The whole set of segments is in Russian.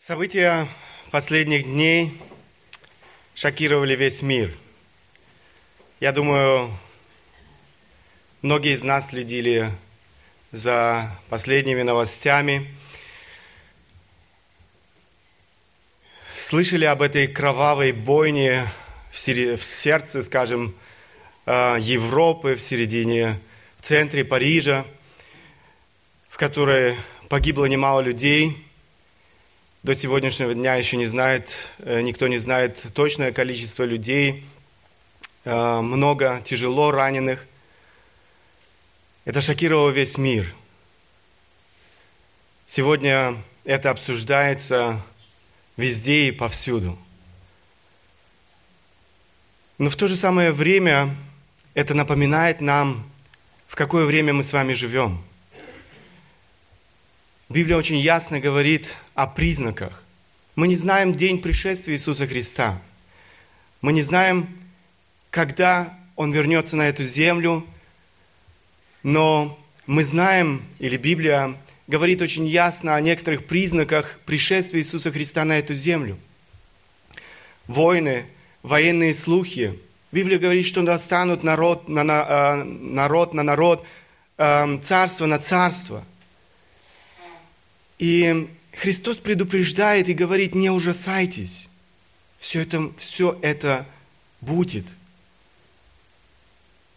События последних дней шокировали весь мир. Я думаю, многие из нас следили за последними новостями, слышали об этой кровавой бойне в, сердце, скажем, э, Европы, в середине, в центре Парижа, в которой погибло немало людей – до сегодняшнего дня еще не знает, э, никто не знает точное количество людей, э, много тяжело раненых. Это шокировало весь мир. Сегодня это обсуждается везде и повсюду. Но в то же самое время это напоминает нам, в какое время мы с вами живем – Библия очень ясно говорит о признаках. Мы не знаем день пришествия Иисуса Христа. Мы не знаем, когда Он вернется на эту землю, но мы знаем, или Библия говорит очень ясно о некоторых признаках пришествия Иисуса Христа на эту землю. Войны, военные слухи. Библия говорит, что настанут народ на, на, э, народ, на народ, э, царство на царство – и Христос предупреждает и говорит, не ужасайтесь. Все это, все это будет.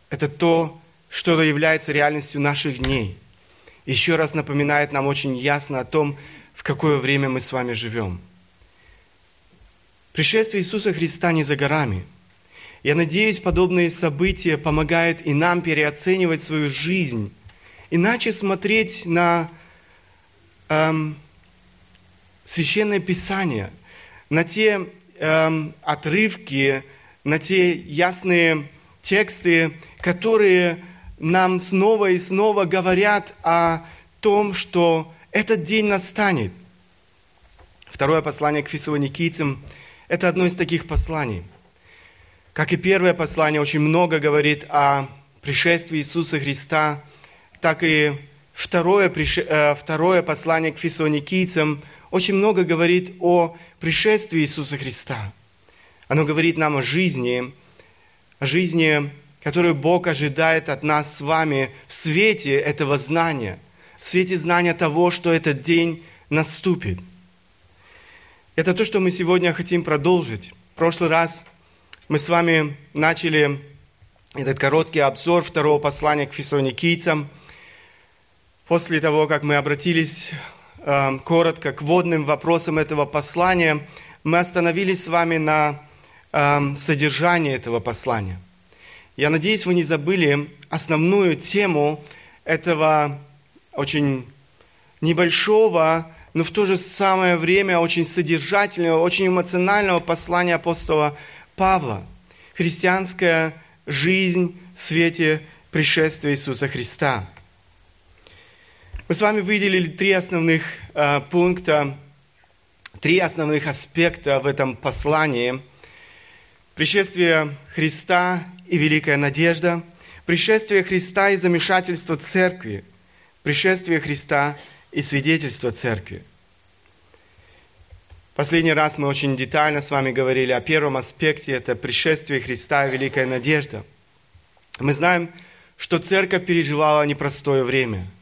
Это то, что является реальностью наших дней. Еще раз напоминает нам очень ясно о том, в какое время мы с вами живем. Пришествие Иисуса Христа не за горами. Я надеюсь, подобные события помогают и нам переоценивать свою жизнь, иначе смотреть на эм, священное писание, на те эм, отрывки, на те ясные тексты, которые нам снова и снова говорят о том, что этот день настанет. Второе послание к фессалоникийцам – это одно из таких посланий. Как и первое послание очень много говорит о пришествии Иисуса Христа, так и второе, э, второе послание к фессалоникийцам очень много говорит о пришествии Иисуса Христа. Оно говорит нам о жизни, о жизни, которую Бог ожидает от нас с вами в свете этого знания, в свете знания того, что этот день наступит. Это то, что мы сегодня хотим продолжить. В прошлый раз мы с вами начали этот короткий обзор второго послания к фессалоникийцам – После того, как мы обратились э, коротко к водным вопросам этого послания, мы остановились с вами на э, содержании этого послания. Я надеюсь, вы не забыли основную тему этого очень небольшого, но в то же самое время очень содержательного, очень эмоционального послания апостола Павла. Христианская жизнь в свете пришествия Иисуса Христа – мы с вами выделили три основных э, пункта, три основных аспекта в этом послании. Пришествие Христа и великая надежда, пришествие Христа и замешательство церкви, пришествие Христа и свидетельство церкви. Последний раз мы очень детально с вами говорили о первом аспекте, это пришествие Христа и великая надежда. Мы знаем, что церковь переживала непростое время –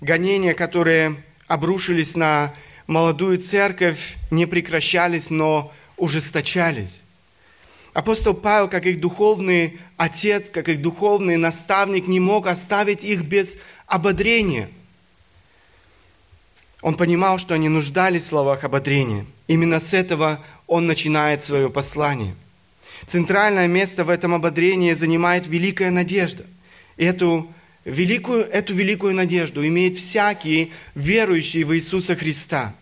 гонения, которые обрушились на молодую церковь, не прекращались, но ужесточались. Апостол Павел, как их духовный отец, как их духовный наставник, не мог оставить их без ободрения. Он понимал, что они нуждались в словах ободрения. Именно с этого он начинает свое послание. Центральное место в этом ободрении занимает великая надежда. Эту великую, эту великую надежду имеет всякий верующий в Иисуса Христа.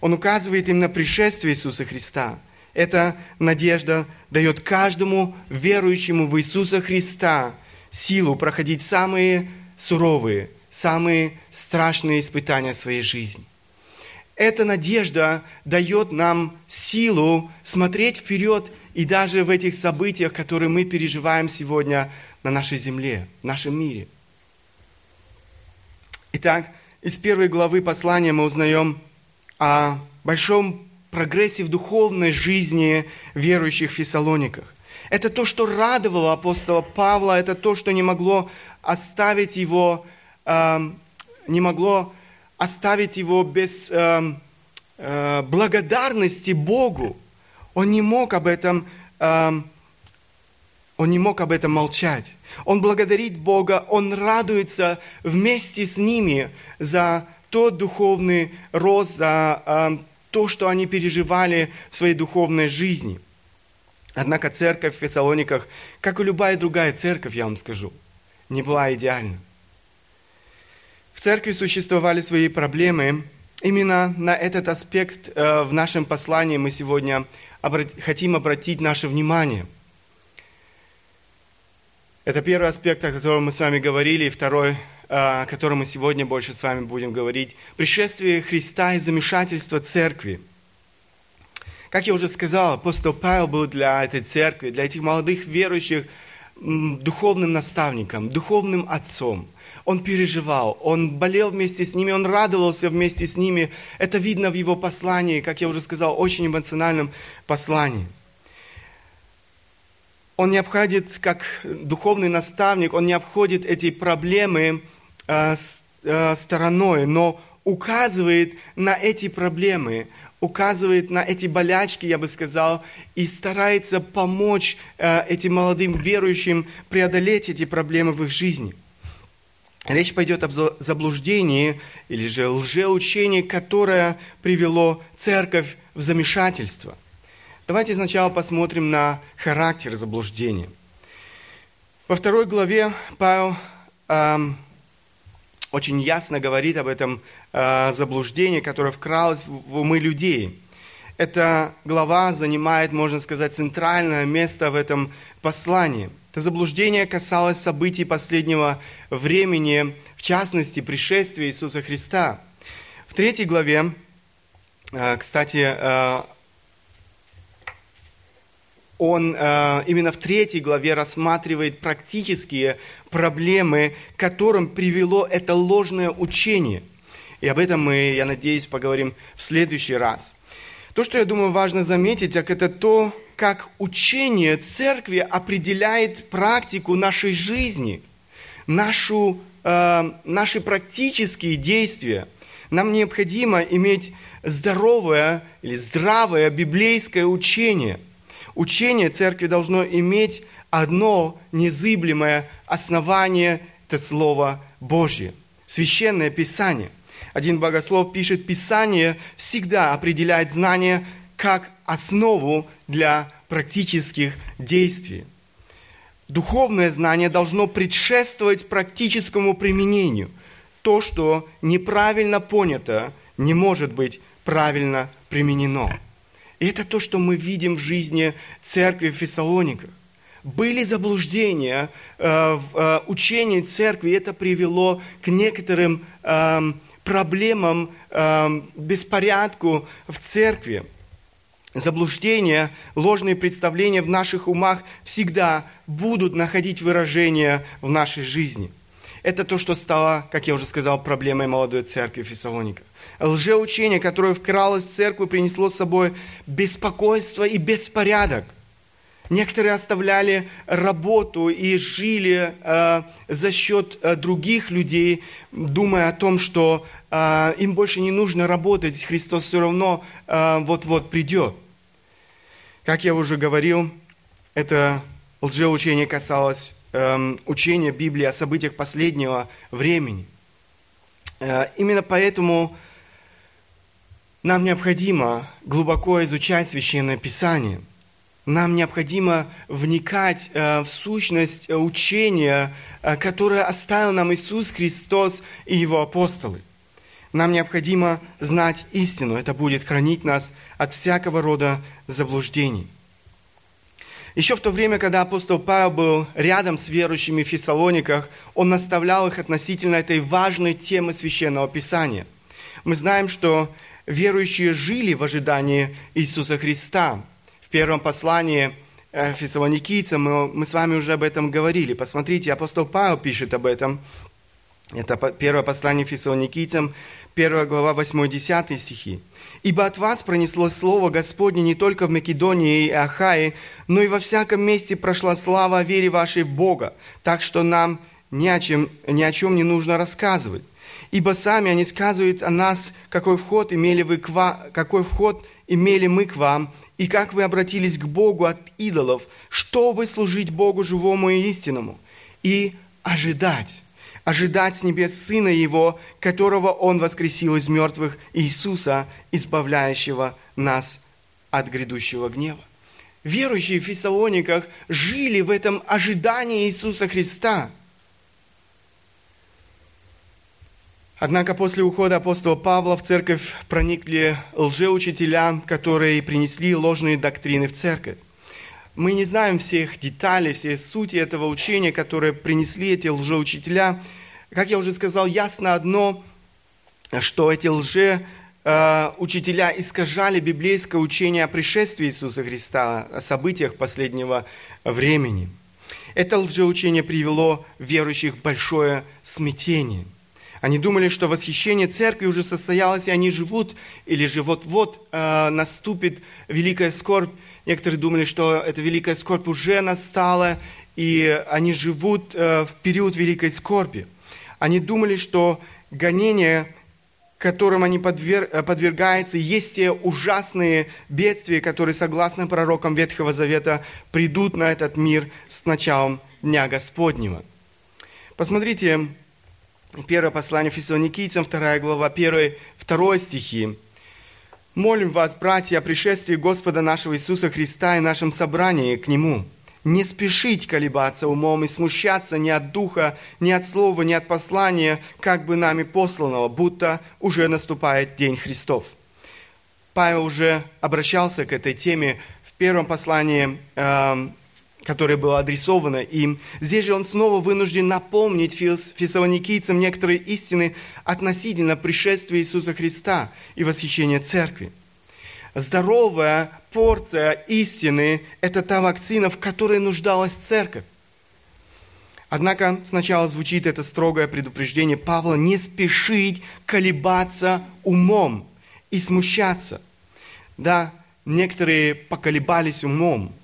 Он указывает им на пришествие Иисуса Христа. Эта надежда дает каждому верующему в Иисуса Христа силу проходить самые суровые, самые страшные испытания своей жизни. Эта надежда дает нам силу смотреть вперед и даже в этих событиях, которые мы переживаем сегодня на нашей земле, в нашем мире. Итак, из первой главы послания мы узнаем о большом прогрессе в духовной жизни верующих в Фессалониках. Это то, что радовало апостола Павла, это то, что не могло оставить его, э, не могло оставить его без э, э, благодарности Богу. Он не мог об этом, э, он не мог об этом молчать. Он благодарит Бога, он радуется вместе с ними за тот духовный рост, за э, то, что они переживали в своей духовной жизни – Однако церковь в Фессалониках, как и любая другая церковь, я вам скажу, не была идеальна. В церкви существовали свои проблемы. Именно на этот аспект э, в нашем послании мы сегодня хотим обратить наше внимание. Это первый аспект, о котором мы с вами говорили, и второй, э, о котором мы сегодня больше с вами будем говорить. Пришествие Христа и замешательство церкви – как я уже сказал, апостол Павел был для этой церкви, для этих молодых верующих духовным наставником, духовным отцом. Он переживал, он болел вместе с ними, он радовался вместе с ними. Это видно в его послании, как я уже сказал, очень эмоциональном послании. Он не обходит, как духовный наставник, он не обходит эти проблемы э, э, стороной, но указывает на эти проблемы, указывает на эти болячки, я бы сказал, и старается помочь э, этим молодым верующим преодолеть эти проблемы в их жизни. Речь пойдет об заблуждении или же лжеучении, которое привело церковь в замешательство. Давайте сначала посмотрим на характер заблуждения. Во второй главе Павел эм, очень ясно говорит об этом э, заблуждении, которое вкралось в умы людей. Эта глава занимает, можно сказать, центральное место в этом послании. Это заблуждение касалось событий последнего времени, в частности, пришествия Иисуса Христа. В третьей главе, э, кстати, э, он э, именно в третьей главе рассматривает практические проблемы, которым привело это ложное учение. И об этом мы, я надеюсь, поговорим в следующий раз. То, что я думаю важно заметить, так это то, как учение церкви определяет практику нашей жизни, нашу, э, наши практические действия. Нам необходимо иметь здоровое или здравое библейское учение – Учение церкви должно иметь одно незыблемое основание – это Слово Божье, Священное Писание. Один богослов пишет, Писание всегда определяет знание как основу для практических действий. Духовное знание должно предшествовать практическому применению. То, что неправильно понято, не может быть правильно применено. И это то, что мы видим в жизни церкви в Фессалониках. Были заблуждения э, в э, учении церкви, и это привело к некоторым э, проблемам, э, беспорядку в церкви. Заблуждения, ложные представления в наших умах всегда будут находить выражение в нашей жизни. Это то, что стало, как я уже сказал, проблемой молодой церкви в Фессалониках лжеучение, которое вкралось в церковь, принесло с собой беспокойство и беспорядок. Некоторые оставляли работу и жили э, за счет э, других людей, думая о том, что э, им больше не нужно работать, Христос все равно э, вот-вот придет. Как я уже говорил, это лжеучение касалось э, учения Библии о событиях последнего времени. Э, именно поэтому нам необходимо глубоко изучать Священное Писание. Нам необходимо вникать э, в сущность э, учения, э, которое оставил нам Иисус Христос и Его апостолы. Нам необходимо знать истину. Это будет хранить нас от всякого рода заблуждений. Еще в то время, когда апостол Павел был рядом с верующими в Фессалониках, он наставлял их относительно этой важной темы Священного Писания. Мы знаем, что верующие жили в ожидании Иисуса Христа. В первом послании э, фессалоникийцам мы, мы с вами уже об этом говорили. Посмотрите, апостол Павел пишет об этом. Это первое послание фессалоникийцам, 1 глава 8-10 стихи. «Ибо от вас пронеслось слово Господне не только в Македонии и Ахае, но и во всяком месте прошла слава о вере вашей в Бога, так что нам ни о, чем, ни о чем не нужно рассказывать. Ибо сами они сказывают о нас, какой вход имели, вы к ва, какой вход имели мы к вам, и как вы обратились к Богу от идолов, чтобы служить Богу живому и истинному, и ожидать, ожидать с небес Сына Его, которого Он воскресил из мертвых, Иисуса, избавляющего нас от грядущего гнева. Верующие в Фессалониках жили в этом ожидании Иисуса Христа – Однако после ухода апостола Павла в церковь проникли лжеучителя, которые принесли ложные доктрины в церковь. Мы не знаем всех деталей, всей сути этого учения, которые принесли эти лжеучителя. Как я уже сказал, ясно одно, что эти лже э, учителя искажали библейское учение о пришествии Иисуса Христа, о событиях последнего времени. Это лжеучение привело верующих в большое смятение – они думали, что восхищение церкви уже состоялось, и они живут, или же вот-вот э, наступит великая скорбь. Некоторые думали, что эта великая скорбь уже настала, и они живут э, в период великой скорби. Они думали, что гонения, которым они подвер... Э, подвергаются, есть те ужасные бедствия, которые, согласно пророкам Ветхого Завета, придут на этот мир с началом Дня Господнего. Посмотрите, Первое послание Фессалоникийцам, вторая глава, первый, второй стихи. «Молим вас, братья, о пришествии Господа нашего Иисуса Христа и нашем собрании к Нему. Не спешить колебаться умом и смущаться ни от духа, ни от слова, ни от послания, как бы нами посланного, будто уже наступает День Христов». Павел уже обращался к этой теме в первом послании эм, которое было адресовано им. Здесь же он снова вынужден напомнить фессалоникийцам некоторые истины относительно пришествия Иисуса Христа и восхищения Церкви. Здоровая порция истины – это та вакцина, в которой нуждалась Церковь. Однако сначала звучит это строгое предупреждение Павла не спешить колебаться умом и смущаться. Да, некоторые поколебались умом –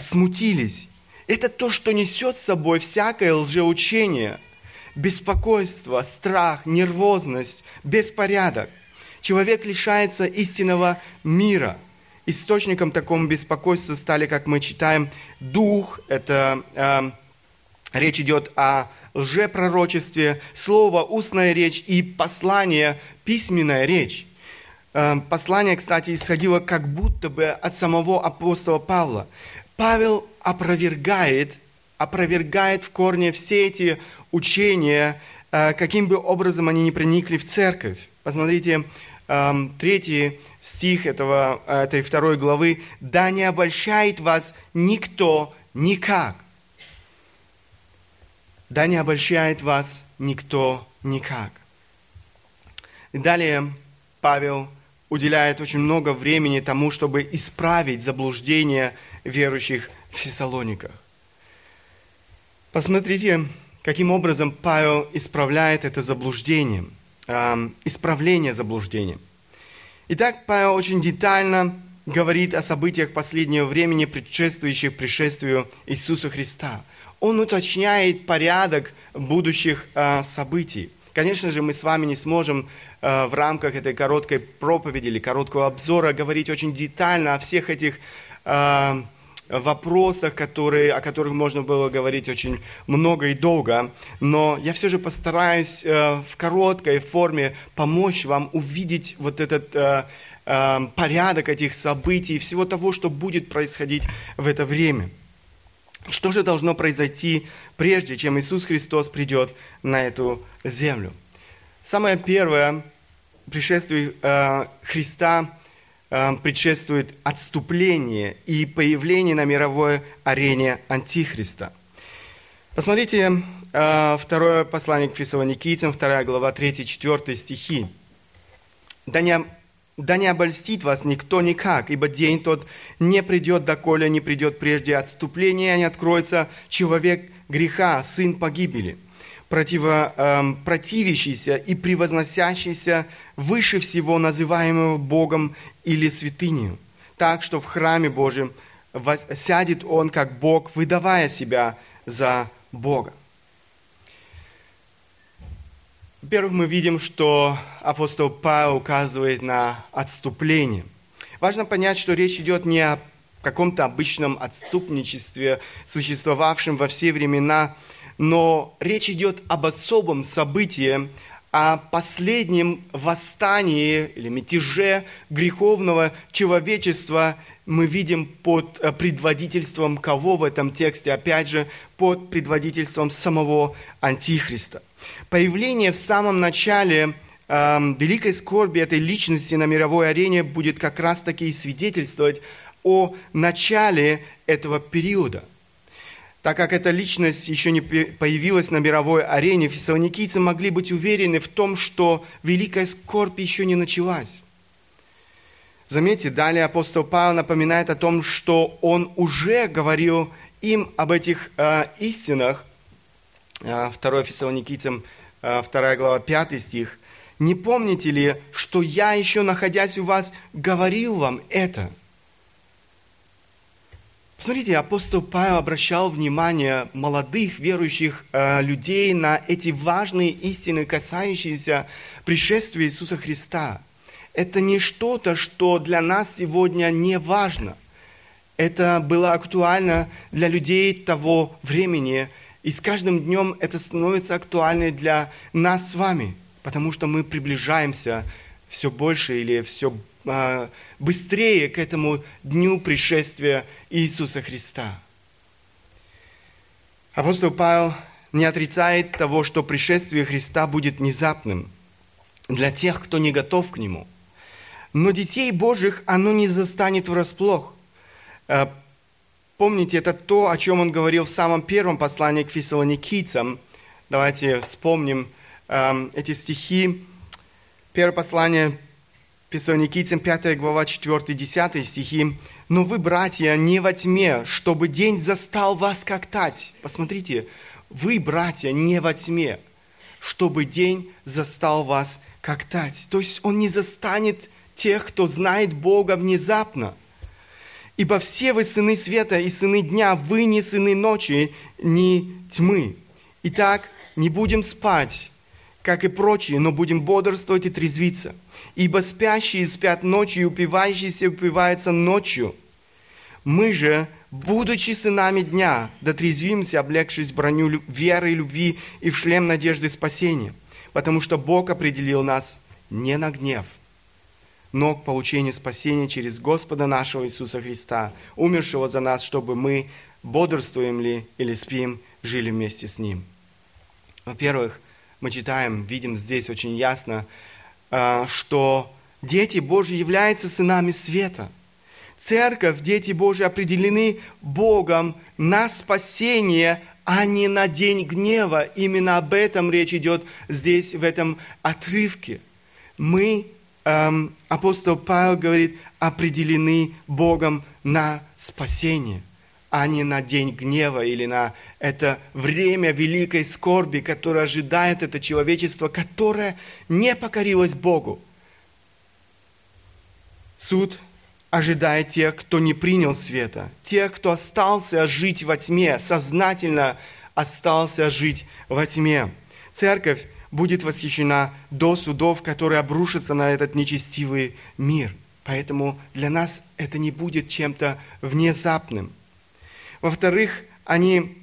смутились. Это то, что несет с собой всякое лжеучение, беспокойство, страх, нервозность, беспорядок. Человек лишается истинного мира. Источником такому беспокойства стали, как мы читаем, дух, это э, речь идет о лжепророчестве, слово, устная речь и послание, письменная речь. Э, послание, кстати, исходило как будто бы от самого апостола Павла. Павел опровергает, опровергает в корне все эти учения, э, каким бы образом они ни проникли в церковь. Посмотрите, эм, третий стих этого, этой второй главы. «Да не обольщает вас никто никак». «Да не обольщает вас никто никак». И далее Павел уделяет очень много времени тому, чтобы исправить заблуждение верующих в Фессалониках. Посмотрите, каким образом Павел исправляет это заблуждение, э, исправление заблуждения. Итак, Павел очень детально говорит о событиях последнего времени, предшествующих пришествию Иисуса Христа. Он уточняет порядок будущих э, событий. Конечно же, мы с вами не сможем э, в рамках этой короткой проповеди или короткого обзора говорить очень детально о всех этих э, вопросах, которые, о которых можно было говорить очень много и долго, но я все же постараюсь э, в короткой форме помочь вам увидеть вот этот порядок этих событий, всего того, что будет происходить в это время. Что же должно произойти, прежде чем Иисус Христос придет на эту землю? Самое первое, пришествие э, Христа э, предшествует отступление и появление на мировой арене Антихриста. Посмотрите э, второе послание к Фессалоникийцам, 2 глава, 3-4 стихи. «Да не да не обольстит вас никто никак, ибо день тот не придет, доколе не придет прежде отступления, не откроется человек греха, сын погибели. противо, эм, противящийся и превозносящийся выше всего называемого Богом или святынью, так что в храме Божьем сядет он как Бог, выдавая себя за Бога. Во-первых, мы видим, что апостол Павел указывает на отступление. Важно понять, что речь идет не о каком-то обычном отступничестве, существовавшем во все времена, но речь идет об особом событии, о последнем восстании или мятеже греховного человечества мы видим под э, предводительством кого в этом тексте? Опять же, под предводительством самого Антихриста. Появление в самом начале э, великой скорби этой личности на мировой арене будет как раз-таки и свидетельствовать о начале этого периода. Так как эта личность еще не появилась на мировой арене, фессалоникийцы могли быть уверены в том, что великая скорбь еще не началась. Заметьте, далее апостол Павел напоминает о том, что он уже говорил им об этих э, истинах. Э, 2 Фессалоникийцам, э, 2 глава, 5 стих. «Не помните ли, что я еще, находясь у вас, говорил вам это?» Смотрите, апостол Павел обращал внимание молодых верующих э, людей на эти важные истины, касающиеся пришествия Иисуса Христа. Это не что-то, что для нас сегодня не важно. Это было актуально для людей того времени, и с каждым днем это становится актуальным для нас с вами, потому что мы приближаемся все больше или все а, быстрее к этому дню пришествия Иисуса Христа. Апостол Павел не отрицает того, что пришествие Христа будет внезапным для тех, кто не готов к нему. Но детей Божьих оно не застанет врасплох. А, помните, это то, о чем он говорил в самом первом послании к фессалоникийцам. Давайте вспомним а, эти стихи. Первое послание Фессалоникийцам 5 глава 4-10 стихи. «Но вы, братья, не во тьме, чтобы день застал вас как тать». Посмотрите, вы, братья, не во тьме, чтобы день застал вас как тать. То есть он не застанет тех, кто знает Бога внезапно. Ибо все вы сыны света и сыны дня, вы не сыны ночи, ни тьмы. Итак, не будем спать, как и прочие, но будем бодрствовать и трезвиться. Ибо спящие спят ночью, и упивающиеся упиваются ночью. Мы же, будучи сынами дня, дотрезвимся, облегшись броню веры и любви и в шлем надежды спасения. Потому что Бог определил нас не на гнев, но к получению спасения через Господа нашего Иисуса Христа, умершего за нас, чтобы мы, бодрствуем ли или спим, жили вместе с Ним. Во-первых, мы читаем, видим здесь очень ясно, а, что дети Божьи являются сынами света. Церковь, дети Божьи определены Богом на спасение, а не на день гнева. Именно об этом речь идет здесь, в этом отрывке. Мы, эм, апостол Павел говорит, определены Богом на спасение – а не на день гнева или на это время великой скорби, которое ожидает это человечество, которое не покорилось Богу. Суд ожидает тех, кто не принял света, тех, кто остался жить во тьме, сознательно остался жить во тьме. Церковь будет восхищена до судов, которые обрушатся на этот нечестивый мир. Поэтому для нас это не будет чем-то внезапным – во-вторых, они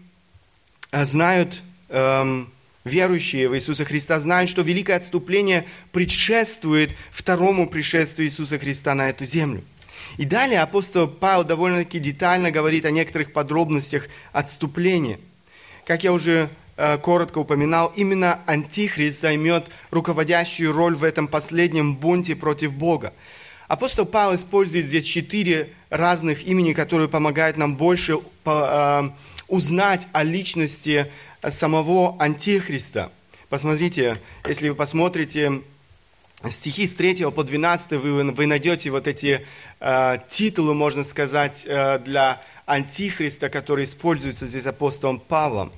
э, знают, эм, верующие в Иисуса Христа знают, что великое отступление предшествует второму пришествию Иисуса Христа на эту землю. И далее апостол Павел довольно-таки детально говорит о некоторых подробностях отступления. Как я уже коротко упоминал, именно Антихрист займет руководящую роль в этом последнем бунте против Бога. Апостол Павел использует здесь четыре разных имени, которые помогают нам больше а, узнать о личности самого Антихриста. Посмотрите, если вы посмотрите стихи с 3 по 12, вы, вы найдете вот эти э, титулы, можно сказать, э, для Антихриста, которые используются здесь апостолом Павлом.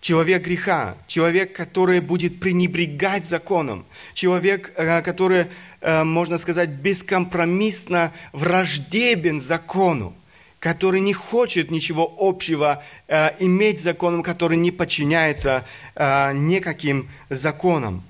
Человек греха, человек, который будет пренебрегать законом, человек, э, который, э, можно сказать, бескомпромиссно враждебен закону, который не хочет ничего общего э, иметь с законом, который не подчиняется никаким законам.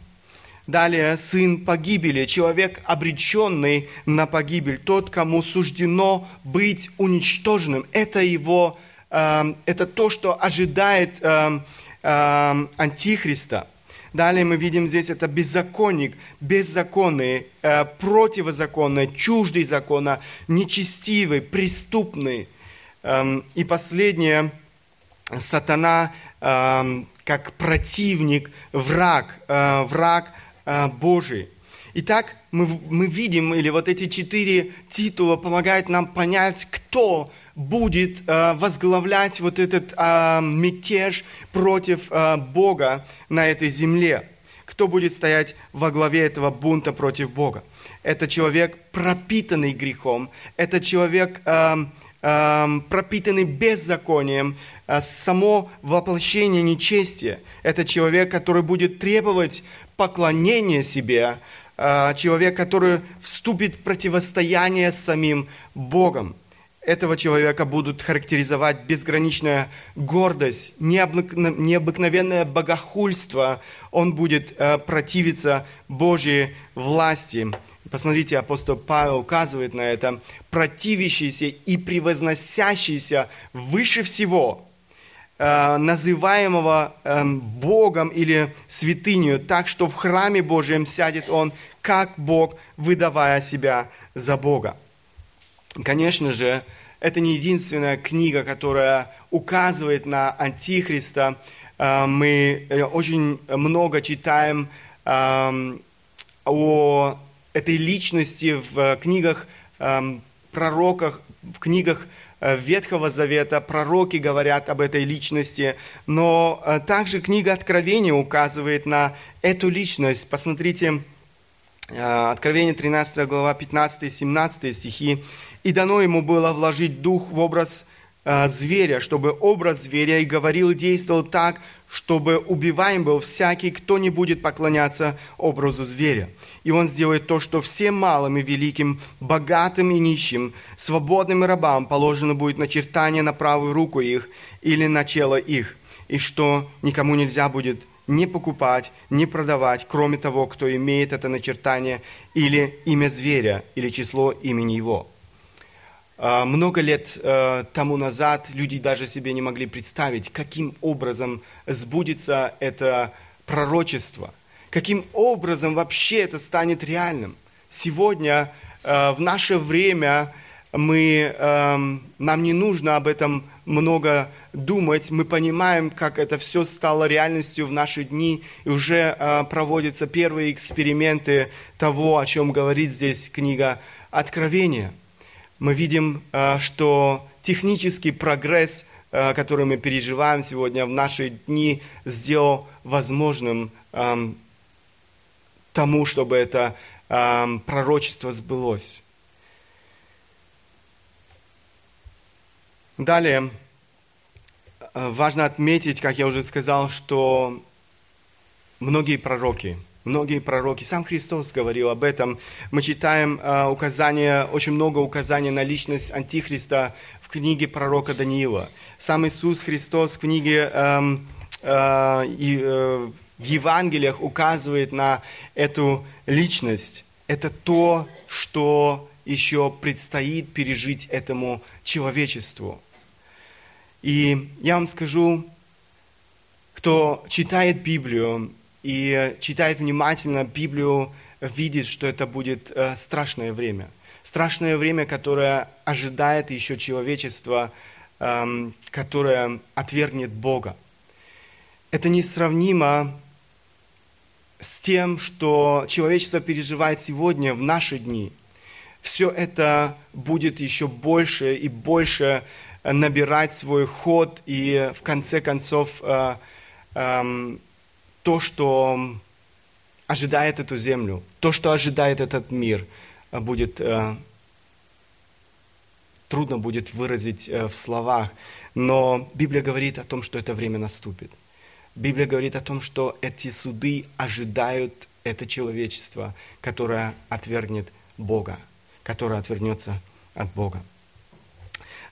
Далее, сын погибели, человек, обреченный на погибель, тот, кому суждено быть уничтоженным. Это его, это то, что ожидает э, Антихриста. Далее мы видим здесь это беззаконник, беззаконный, э, противозаконный, чуждый закона, нечестивый, преступный. И последнее, сатана как противник, враг, э, враг э, Божий. Итак, мы, мы видим, или вот эти четыре титула помогают нам понять, кто будет э, возглавлять вот этот э, мятеж против э, Бога на этой земле. Кто будет стоять во главе этого бунта против Бога? Это человек, пропитанный грехом, это человек, э, э, пропитанный беззаконием, э, само воплощение нечестия. Это человек, который будет требовать поклонения себе, человек, который вступит в противостояние с самим Богом этого человека будут характеризовать безграничная гордость, необыкновенное богохульство. Он будет э, противиться Божьей власти. Посмотрите, апостол Павел указывает на это. Противящийся и превозносящийся выше всего, э, называемого эм, Богом или святынью, так что в храме Божьем сядет он, как Бог, выдавая себя за Бога. Конечно же, это не единственная книга, которая указывает на Антихриста. А, мы э, очень много читаем о этой личности в книгах пророках, в книгах э, Ветхого Завета пророки говорят об этой личности, но э, также книга Откровения указывает на эту личность. Посмотрите, Откровение 13 глава 15-17 стихи и дано ему было вложить дух в образ э, зверя, чтобы образ зверя и говорил, действовал так, чтобы убиваем был всякий, кто не будет поклоняться образу зверя. И он сделает то, что всем малым и великим, богатым и нищим, свободным и рабам положено будет начертание на правую руку их или на чело их, и что никому нельзя будет не покупать, не продавать, кроме того, кто имеет это начертание или имя зверя, или число имени его. А, много лет э, тому назад люди даже себе не могли представить, каким образом сбудется это пророчество, каким образом вообще это станет реальным. Сегодня, э, в наше время, мы, эм, нам не нужно об этом много думать, мы понимаем, как это все стало реальностью в наши дни, и уже э, проводятся первые эксперименты того, о чем говорит здесь книга Откровения – мы видим, э, что технический прогресс, э, который мы переживаем сегодня в наши дни, сделал возможным эм, тому, чтобы это эм, пророчество сбылось. Далее, э, важно отметить, как я уже сказал, что многие пророки – Многие пророки, сам Христос говорил об этом. Мы читаем э, указания, очень много указаний на личность Антихриста в книге пророка Даниила. Сам Иисус Христос в книге э, э, и, э, в Евангелиях указывает на эту личность. Это то, что еще предстоит пережить этому человечеству. И я вам скажу, кто читает Библию, и читает внимательно Библию, видит, что это будет э, страшное время. Страшное время, которое ожидает еще человечество, эм, которое отвергнет Бога. Это несравнимо с тем, что человечество переживает сегодня, в наши дни. Все это будет еще больше и больше набирать свой ход, и в конце концов э, эм, то, что ожидает эту землю, то, что ожидает этот мир, э, будет э, трудно будет выразить э, в словах, но Библия говорит о том, что это время наступит. Библия говорит о том, что эти суды ожидают это человечество, которое отвергнет Бога, которое отвернется от Бога.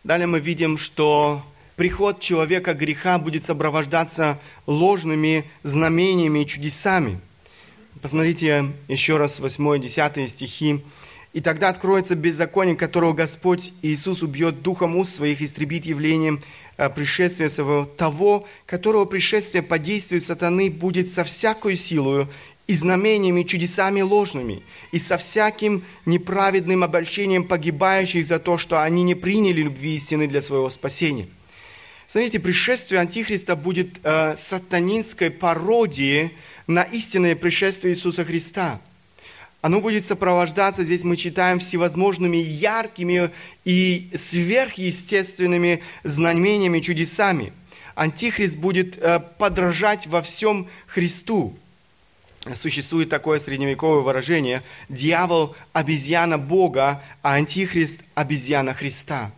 Далее мы видим, что приход человека греха будет сопровождаться ложными знамениями и чудесами. Посмотрите еще раз 8-10 стихи. «И тогда откроется беззаконие, которого Господь Иисус убьет духом уст своих, истребит явлением э, пришествия своего, того, которого пришествие по действию сатаны будет со всякой силою и знамениями, чудесами ложными, и со всяким неправедным обольщением погибающих за то, что они не приняли любви истины для своего спасения. Смотрите, пришествие Антихриста будет э, сатанинской пародией на истинное пришествие Иисуса Христа. Оно будет сопровождаться, здесь мы читаем, всевозможными яркими и сверхъестественными знамениями, чудесами. Антихрист будет э, подражать во всем Христу существует такое средневековое выражение «дьявол – обезьяна Бога, а антихрист – обезьяна Христа».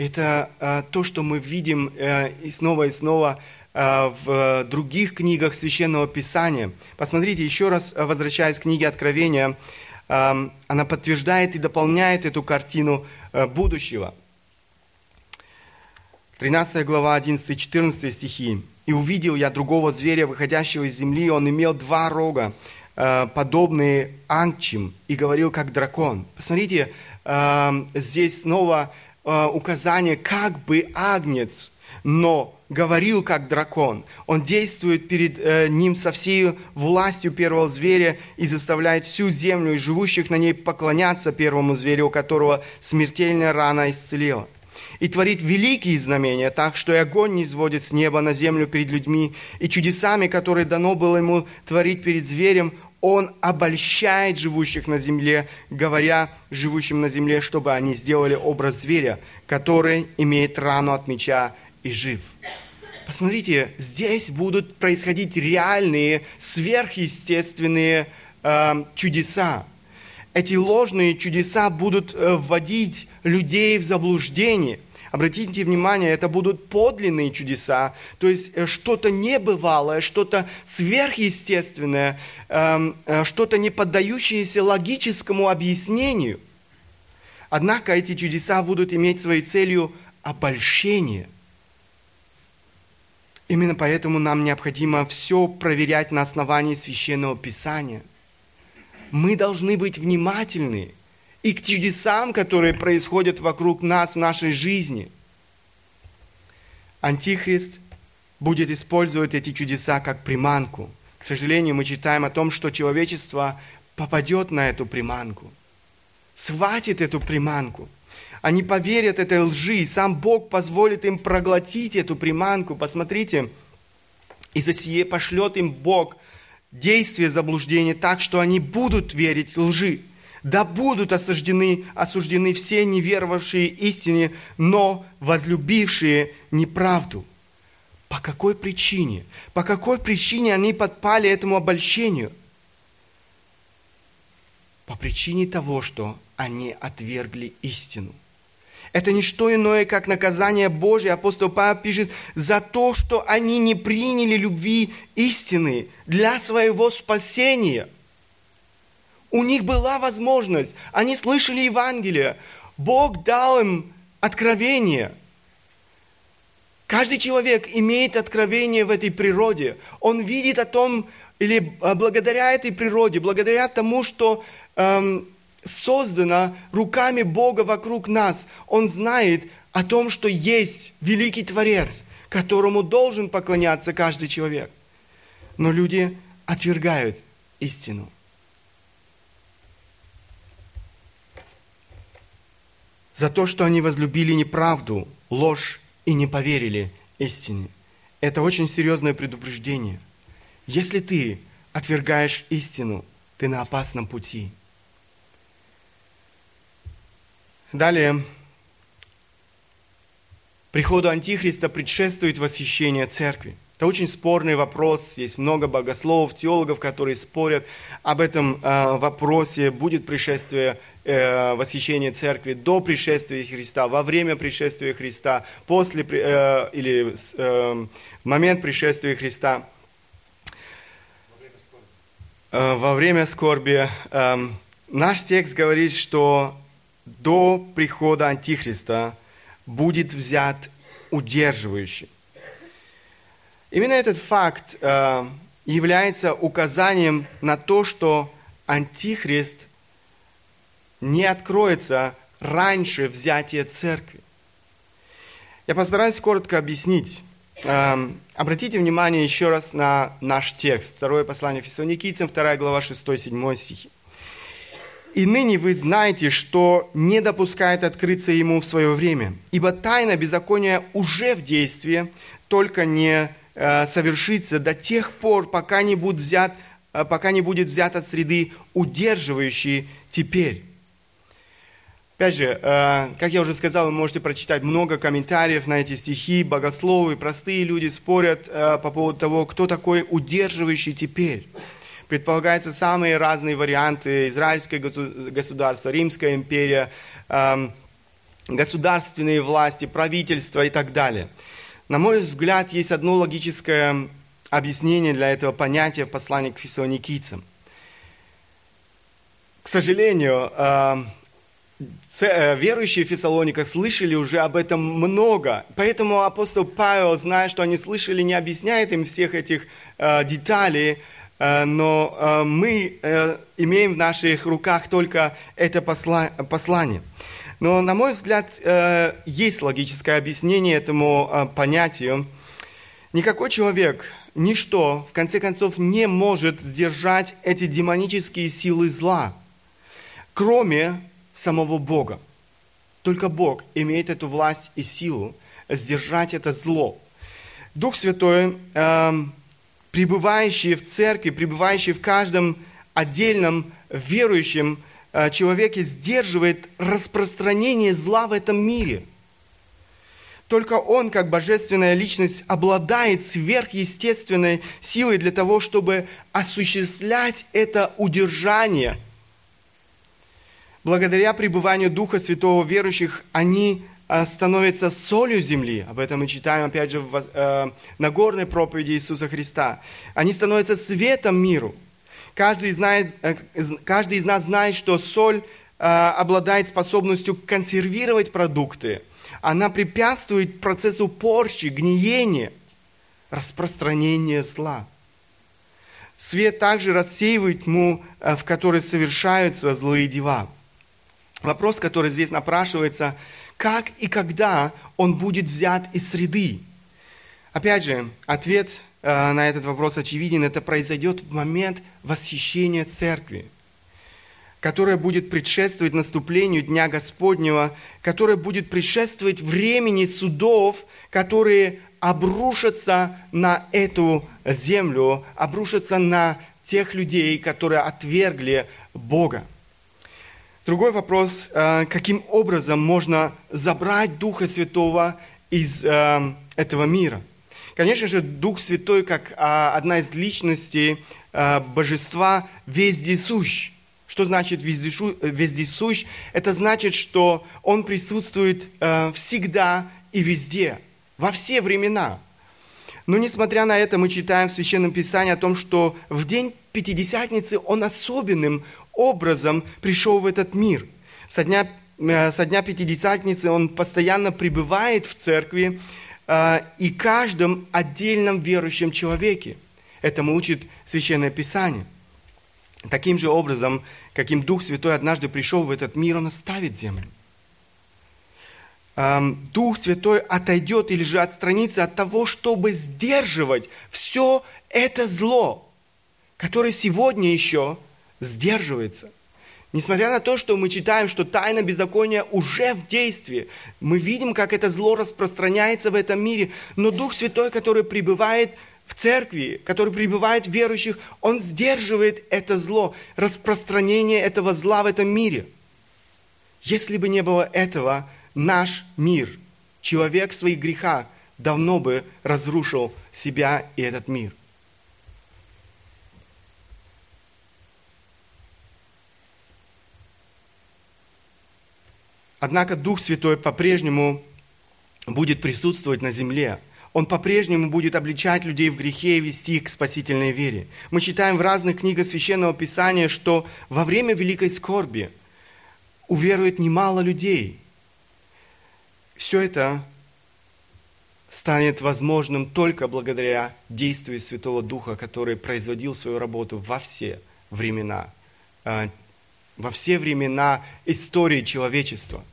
Это э, то, что мы видим э, и снова и снова э, в других книгах Священного Писания. Посмотрите, еще раз возвращаясь к книге Откровения, э, она подтверждает и дополняет эту картину будущего. 13 глава, 11-14 стихи. И увидел я другого зверя, выходящего из земли. Он имел два рога, подобные анчим, и говорил, как дракон. Посмотрите, э, здесь снова э, указание, как бы агнец, но говорил как дракон. Он действует перед ним со всей властью первого зверя и заставляет всю землю и живущих на ней поклоняться первому зверю, у которого смертельная рана исцелила и творит великие знамения, так что и огонь не сводит с неба на землю перед людьми, и чудесами, которые дано было ему творить перед зверем, он обольщает живущих на земле, говоря живущим на земле, чтобы они сделали образ зверя, который имеет рану от меча и жив. Посмотрите, здесь будут происходить реальные, сверхъестественные э, чудеса. Эти ложные чудеса будут э, вводить людей в заблуждение – Обратите внимание, это будут подлинные чудеса, то есть э, что-то небывалое, что-то сверхъестественное, эм, э, что-то не поддающееся логическому объяснению. Однако эти чудеса будут иметь своей целью обольщение. Именно поэтому нам необходимо все проверять на основании священного писания. Мы должны быть внимательны – и к чудесам, которые происходят вокруг нас в нашей жизни. Антихрист будет использовать эти чудеса как приманку. К сожалению, мы читаем о том, что человечество попадет на эту приманку, схватит эту приманку. Они поверят этой лжи, и сам Бог позволит им проглотить эту приманку. Посмотрите, и за сие пошлет им Бог действие заблуждения так, что они будут верить лжи. Да будут осуждены, осуждены все неверовавшие истине, но возлюбившие неправду. По какой причине? По какой причине они подпали этому обольщению? По причине того, что они отвергли истину. Это не что иное, как наказание Божие. Апостол Павел пишет, за то, что они не приняли любви истины для своего спасения – у них была возможность, они слышали Евангелие, Бог дал им откровение. Каждый человек имеет откровение в этой природе. Он видит о том, или а, благодаря этой природе, благодаря тому, что эм, создано руками Бога вокруг нас, он знает о том, что есть великий Творец, которому должен поклоняться каждый человек. Но люди отвергают истину. За то, что они возлюбили неправду, ложь и не поверили истине. Это очень серьезное предупреждение. Если ты отвергаешь истину, ты на опасном пути. Далее, приходу Антихриста предшествует восхищение церкви. Это очень спорный вопрос. Есть много богословов, теологов, которые спорят об этом э, вопросе. Будет пришествие, э, восхищение церкви до пришествия Христа, во время пришествия Христа, после э, или э, момент пришествия Христа. Э, во время скорби. Э, наш текст говорит, что до прихода Антихриста будет взят удерживающий. Именно этот факт э, является указанием на то, что Антихрист не откроется раньше взятия церкви. Я постараюсь коротко объяснить. Э, обратите внимание еще раз на наш текст. Второе послание Фессалоникийцам, 2 глава, 6-7 стихи. «И ныне вы знаете, что не допускает открыться ему в свое время, ибо тайна беззакония уже в действии, только не совершится до тех пор, пока не, будет взят, э, пока не будет взят от среды удерживающий теперь. Опять же, э, как я уже сказал, вы можете прочитать много комментариев на эти стихи, богословы, простые люди спорят по поводу того, кто такой удерживающий теперь. Предполагаются самые разные варианты. Израильское государство, Римская империя, эм, государственные власти, правительство и так далее – на мой взгляд, есть одно логическое объяснение для этого понятия в послании к фессалоникийцам. К сожалению, э, э, верующие в Фессалониках слышали уже об этом много. Поэтому апостол Павел, зная, что они слышали, не объясняет им всех этих э, деталей, но мы имеем в наших руках только это послание. Но, на мой взгляд, э, есть логическое объяснение этому э, понятию. Никакой человек, ничто, в конце концов, не может сдержать эти демонические силы зла, кроме самого Бога. Только Бог имеет эту власть и силу сдержать это зло. Дух Святой, э, пребывающий в церкви, пребывающий в каждом отдельном верующем, человеке сдерживает распространение зла в этом мире. Только он, как божественная личность, обладает сверхъестественной силой для того, чтобы осуществлять это удержание. Благодаря пребыванию Духа Святого верующих, они э, становятся солью земли. Об этом мы читаем, опять же, в э, Нагорной проповеди Иисуса Христа. Они становятся светом миру – Каждый, знает, э, каждый из нас знает, что соль э, обладает способностью консервировать продукты. Она препятствует процессу порчи, гниения, распространения зла. Свет также рассеивает тьму, э, в которой совершаются злые дела. Вопрос, который здесь напрашивается, как и когда он будет взят из среды? Опять же, ответ на этот вопрос очевиден, это произойдет в момент восхищения церкви, которое будет предшествовать наступлению Дня Господнего, которое будет предшествовать времени судов, которые обрушатся на эту землю, обрушатся на тех людей, которые отвергли Бога. Другой вопрос, э, каким образом можно забрать Духа Святого из э, этого мира – Конечно же, Дух Святой, как а, одна из личностей а, божества, вездесущ. Что значит вездесущ? Это значит, что Он присутствует а, всегда и везде, во все времена. Но несмотря на это, мы читаем в Священном Писании о том, что в день Пятидесятницы Он особенным образом пришел в этот мир. Со дня, э, со дня Пятидесятницы Он постоянно пребывает в церкви, и каждом отдельном верующем человеке. Этому учит Священное Писание. Таким же образом, каким Дух Святой однажды пришел в этот мир, Он оставит землю. Дух Святой отойдет или же отстранится от того, чтобы сдерживать все это зло, которое сегодня еще сдерживается – Несмотря на то, что мы читаем, что тайна беззакония уже в действии, мы видим, как это зло распространяется в этом мире, но Дух Святой, который пребывает в церкви, который пребывает в верующих, он сдерживает это зло, распространение этого зла в этом мире. Если бы не было этого, наш мир, человек в своих грехах, давно бы разрушил себя и этот мир. Однако Дух Святой по-прежнему будет присутствовать на земле. Он по-прежнему будет обличать людей в грехе и вести их к спасительной вере. Мы читаем в разных книгах Священного Писания, что во время великой скорби уверует немало людей. Все это станет возможным только благодаря действию Святого Духа, который производил свою работу во все времена, э, во все времена истории человечества.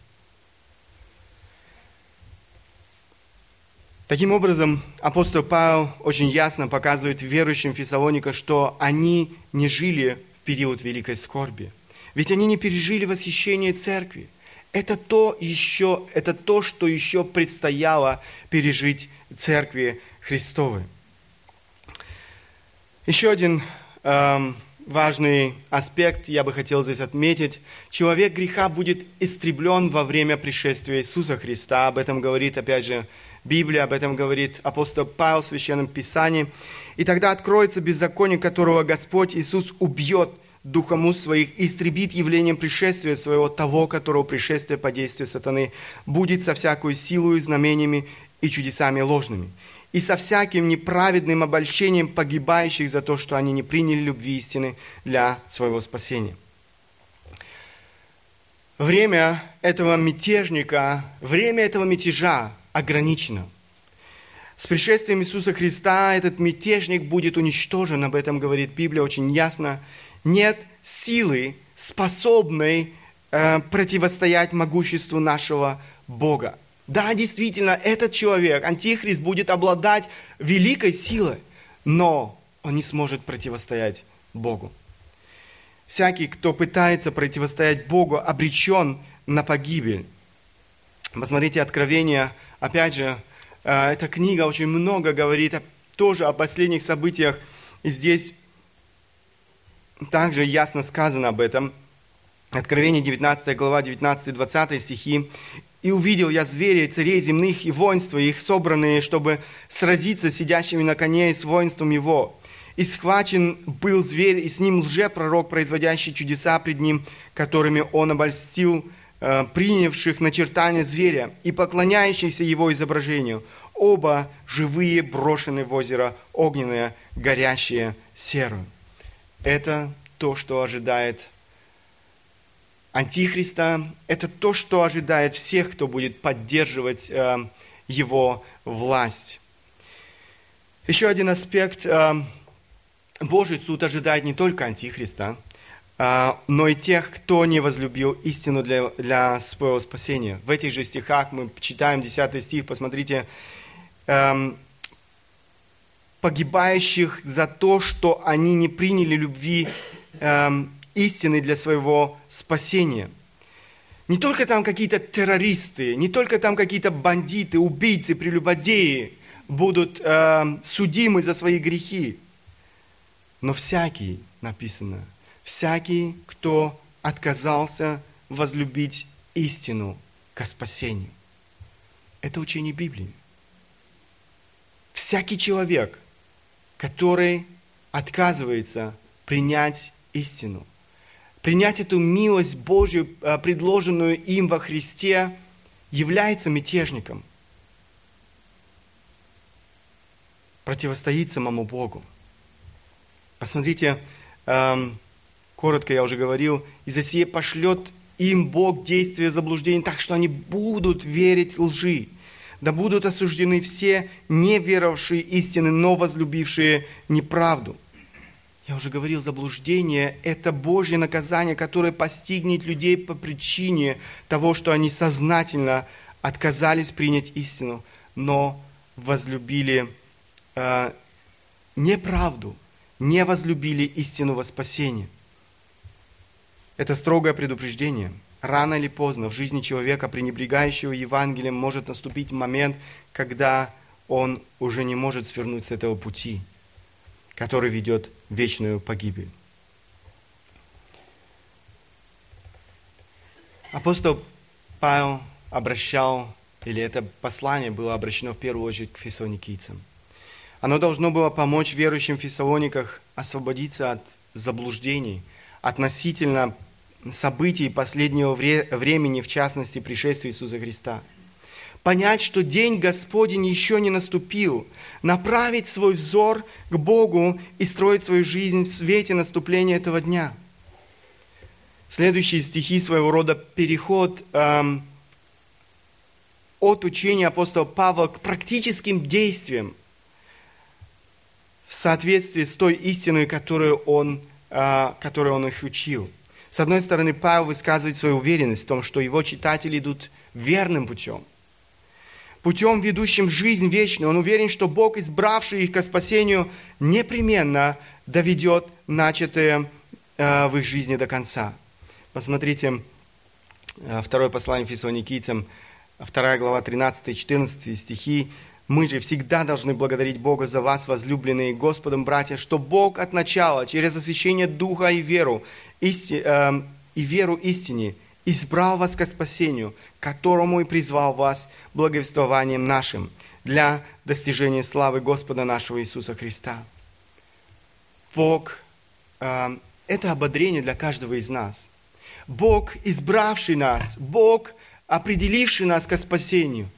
Таким образом, апостол Павел очень ясно показывает верующим Фессалоника, что они не жили в период великой скорби. Ведь они не пережили восхищение церкви. Это то, еще, это то, что еще предстояло пережить церкви Христовой. Еще один эм, важный аспект я бы хотел здесь отметить. Человек греха будет истреблен во время пришествия Иисуса Христа. Об этом говорит, опять же, Библия об этом говорит апостол Павел в Священном Писании. И тогда откроется беззаконие, которого Господь Иисус убьет духом уст своих, истребит явлением пришествия своего того, которого пришествие по действию сатаны будет со всякой силой, знамениями и чудесами ложными, и со всяким неправедным обольщением погибающих за то, что они не приняли любви истины для своего спасения. Время этого мятежника, время этого мятежа ограничено. С пришествием Иисуса Христа этот мятежник будет уничтожен, об этом говорит Библия очень ясно. Нет силы, способной э, противостоять могуществу нашего Бога. Да, действительно, этот человек, Антихрист, будет обладать великой силой, но он не сможет противостоять Богу. Всякий, кто пытается противостоять Богу, обречен на погибель. Посмотрите Откровение Опять же, э, эта книга очень много говорит тоже о последних событиях. И здесь также ясно сказано об этом. Откровение 19 глава, 19-20 стихи. «И увидел я зверей, царей земных и воинства их, собранные, чтобы сразиться сидящими на коне и с воинством его. И схвачен был зверь, и с ним лжепророк, производящий чудеса пред ним, которыми он обольстил Э, принявших начертание зверя и поклоняющихся его изображению, оба живые брошены в озеро огненное, горящее серую. Это то, что ожидает Антихриста, это то, что ожидает всех, кто будет поддерживать э, его власть. Еще один аспект. Э, Божий суд ожидает не только Антихриста, а, но и тех, кто не возлюбил истину для, для своего спасения. В этих же стихах мы читаем 10 стих, посмотрите, эм, погибающих за то, что они не приняли любви эм, истины для своего спасения. Не только там какие-то террористы, не только там какие-то бандиты, убийцы, прелюбодеи будут э, судимы за свои грехи, но всякий, написано – всякий, кто отказался возлюбить истину к спасению. Это учение Библии. Всякий человек, который отказывается принять истину, принять эту милость Божью, э, предложенную им во Христе, является мятежником, противостоит самому Богу. Посмотрите, эм, коротко я уже говорил, и за сие пошлет им Бог действие заблуждений так, что они будут верить лжи. Да будут осуждены все неверовавшие истины, но возлюбившие неправду. Я уже говорил, заблуждение – это Божье наказание, которое постигнет людей по причине того, что они сознательно отказались принять истину, но возлюбили э, неправду, не возлюбили истину во спасение. Это строгое предупреждение. Рано или поздно в жизни человека, пренебрегающего Евангелием, может наступить момент, когда он уже не может свернуть с этого пути, который ведет вечную погибель. Апостол Павел обращал или это послание было обращено в первую очередь к фессалоникийцам. Оно должно было помочь верующим в Фессалониках освободиться от заблуждений относительно событий последнего времени, в частности, пришествия Иисуса Христа. Понять, что день Господень еще не наступил, направить свой взор к Богу и строить свою жизнь в свете наступления этого дня. Следующие стихи своего рода переход эм, от учения апостола Павла к практическим действиям в соответствии с той истиной, которую он, э, которую он их учил. С одной стороны, Павел высказывает свою уверенность в том, что его читатели идут верным путем, путем, ведущим жизнь вечную. Он уверен, что Бог, избравший их к спасению, непременно доведет начатое э, в их жизни до конца. Посмотрите, э, второе послание Фессалоникийцам, 2 глава 13-14 стихи. Мы же всегда должны благодарить Бога за вас, возлюбленные Господом, братья, что Бог от начала, через освящение Духа и веру, исти, э, и веру истине, избрал вас к спасению, которому и призвал вас благовествованием нашим для достижения славы Господа нашего Иисуса Христа. Бог э, – это ободрение для каждого из нас. Бог, избравший нас, Бог, определивший нас к спасению,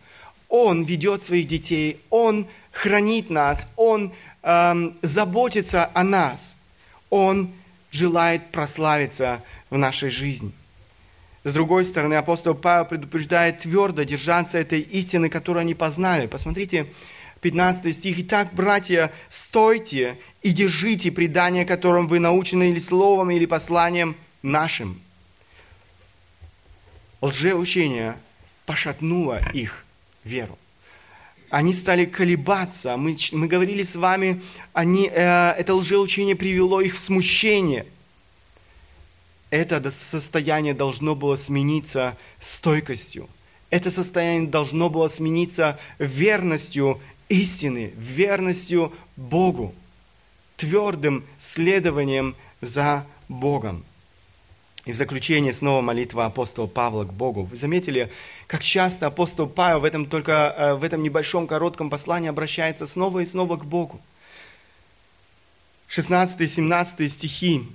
Он ведет своих детей, Он хранит нас, Он э, заботится о нас, Он желает прославиться в нашей жизни. С другой стороны, апостол Павел предупреждает твердо держаться этой истины, которую они познали. Посмотрите, 15 стих. «Итак, братья, стойте и держите предание, которым вы научены или словом, или посланием нашим». Лжеучение пошатнуло их веру они стали колебаться. Мы, мы говорили с вами, они, э, это лжеучение привело их в смущение. Это состояние должно было смениться стойкостью. Это состояние должно было смениться верностью истины, верностью Богу, твердым следованием за Богом. И в заключение снова молитва апостола Павла к Богу. Вы заметили, как часто апостол Павел в этом только э, в этом небольшом коротком послании обращается снова и снова к Богу. 16 и 17 стихи.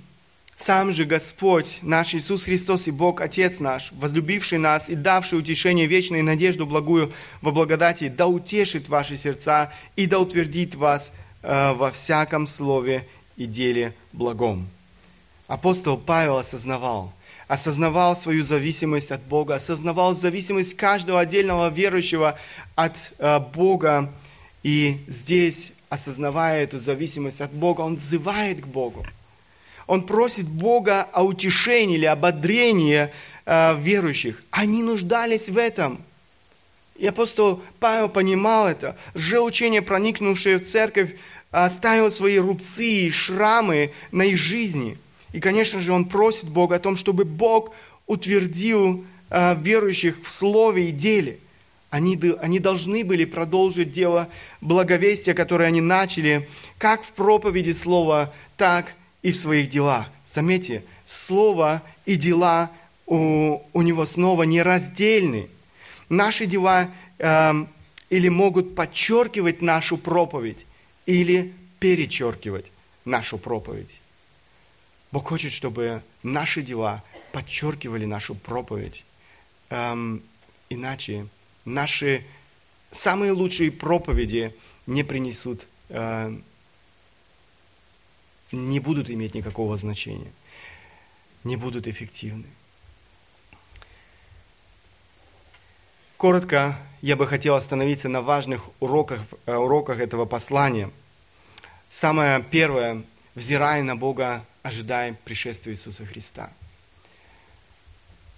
«Сам же Господь, наш Иисус Христос и Бог, Отец наш, возлюбивший нас и давший утешение вечное и надежду благую во благодати, да утешит ваши сердца и да утвердит вас э, во всяком слове и деле благом». Апостол Павел осознавал, осознавал свою зависимость от Бога, осознавал зависимость каждого отдельного верующего от э, Бога. И здесь, осознавая эту зависимость от Бога, он взывает к Богу. Он просит Бога о утешении или ободрении э, верующих. Они нуждались в этом. И апостол Павел понимал это. Лжеучение, проникнувшее в церковь, оставило свои рубцы и шрамы на их жизни – и, конечно же, он просит Бога о том, чтобы Бог утвердил э, верующих в слове и деле. Они, они должны были продолжить дело благовестия, которое они начали, как в проповеди слова, так и в своих делах. Заметьте, слово и дела у, у него снова нераздельны. Наши дела э, или могут подчеркивать нашу проповедь, или перечеркивать нашу проповедь. Бог хочет, чтобы наши дела подчеркивали нашу проповедь. Эм, иначе наши самые лучшие проповеди не принесут, э, не будут иметь никакого значения, не будут эффективны. Коротко я бы хотел остановиться на важных уроках, э, уроках этого послания. Самое первое, взирая на Бога ожидаем пришествия Иисуса Христа.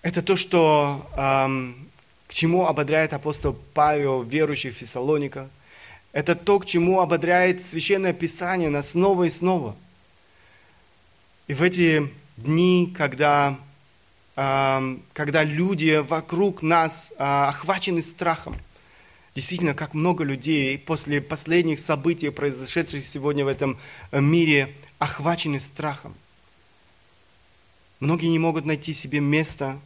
Это то, что, эм, к чему ободряет апостол Павел верующих в Фессалониках. Это то, к чему ободряет Священное Писание нас снова и снова. И в эти дни, когда, когда люди вокруг нас э, охвачены страхом, действительно, как много людей после последних событий, произошедших сегодня в этом мире, охвачены страхом. Многие не могут найти себе места.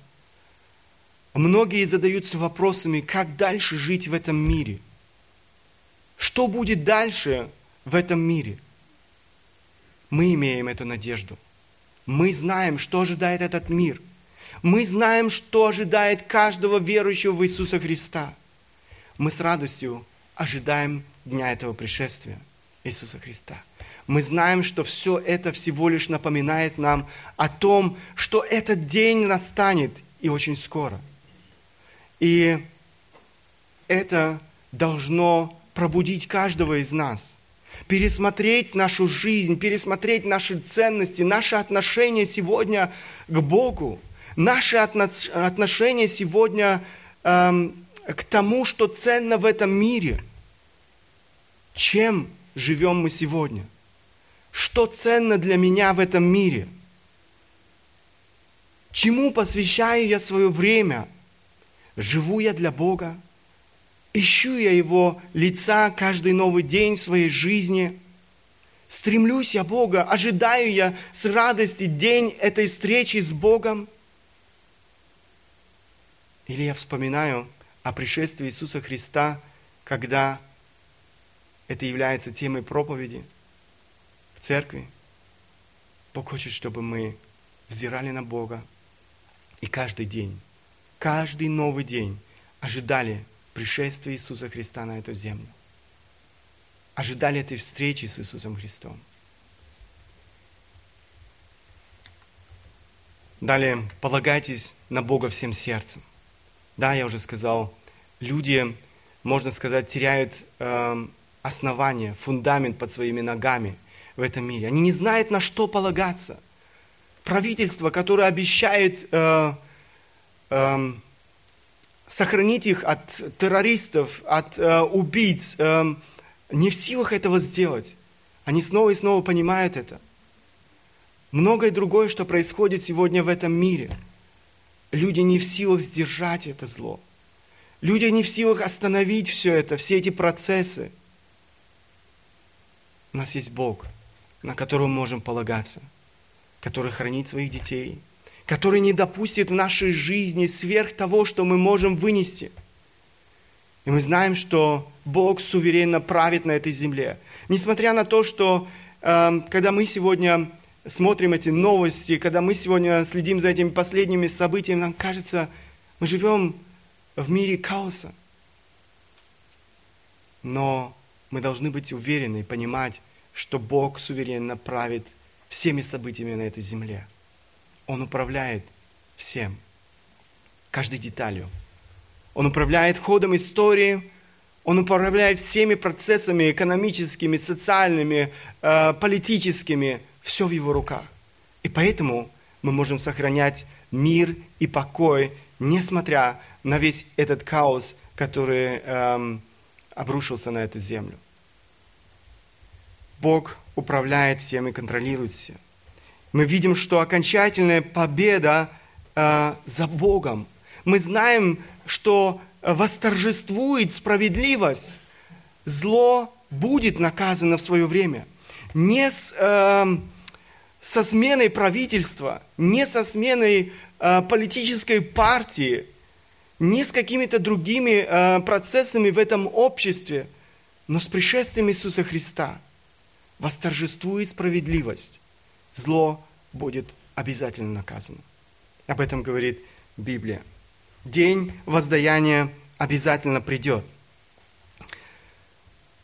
Многие задаются вопросами, как дальше жить в этом мире. Что будет дальше в этом мире? Мы имеем эту надежду. Мы знаем, что ожидает этот мир. Мы знаем, что ожидает каждого верующего в Иисуса Христа. Мы с радостью ожидаем дня этого пришествия Иисуса Христа. Мы знаем, что все это всего лишь напоминает нам о том, что этот день настанет и очень скоро. И это должно пробудить каждого из нас, пересмотреть нашу жизнь, пересмотреть наши ценности, наши отношения сегодня к Богу, наши отношения сегодня эм, к тому, что ценно в этом мире. Чем живем мы сегодня? Что ценно для меня в этом мире? Чему посвящаю я свое время? Живу я для Бога? Ищу я Его лица каждый новый день в своей жизни? Стремлюсь я Бога? Ожидаю я с радости день этой встречи с Богом? Или я вспоминаю о пришествии Иисуса Христа, когда это является темой проповеди – церкви. Бог хочет, чтобы мы взирали на Бога и каждый день, каждый новый день ожидали пришествия Иисуса Христа на эту землю. Ожидали этой встречи с Иисусом Христом. Далее, полагайтесь на Бога всем сердцем. Да, я уже сказал, люди, можно сказать, теряют э, основание, фундамент под своими ногами – в этом мире. Они не знают, на что полагаться. Правительство, которое обещает э, э, сохранить их от террористов, от э, убийц, э, не в силах этого сделать. Они снова и снова понимают это. Многое другое, что происходит сегодня в этом мире. Люди не в силах сдержать это зло. Люди не в силах остановить все это, все эти процессы. У нас есть Бог – на которого мы можем полагаться, который хранит своих детей, который не допустит в нашей жизни сверх того, что мы можем вынести. И мы знаем, что Бог суверенно правит на этой земле. Несмотря на то, что э, когда мы сегодня смотрим эти новости, когда мы сегодня следим за этими последними событиями, нам кажется, мы живем в мире хаоса. Но мы должны быть уверены и понимать, что Бог суверенно правит всеми событиями на этой земле. Он управляет всем, каждой деталью. Он управляет ходом истории, он управляет всеми процессами экономическими, социальными, э, политическими. Все в его руках. И поэтому мы можем сохранять мир и покой, несмотря на весь этот хаос, который эм, обрушился на эту землю. Бог управляет всем и контролирует все. Мы видим, что окончательная победа э, за Богом. Мы знаем, что восторжествует справедливость. Зло будет наказано в свое время. Не с, э, со сменой правительства, не со сменой э, политической партии, не с какими-то другими э, процессами в этом обществе, но с пришествием Иисуса Христа – восторжествует справедливость, зло будет обязательно наказано. Об этом говорит Библия. День воздаяния обязательно придет.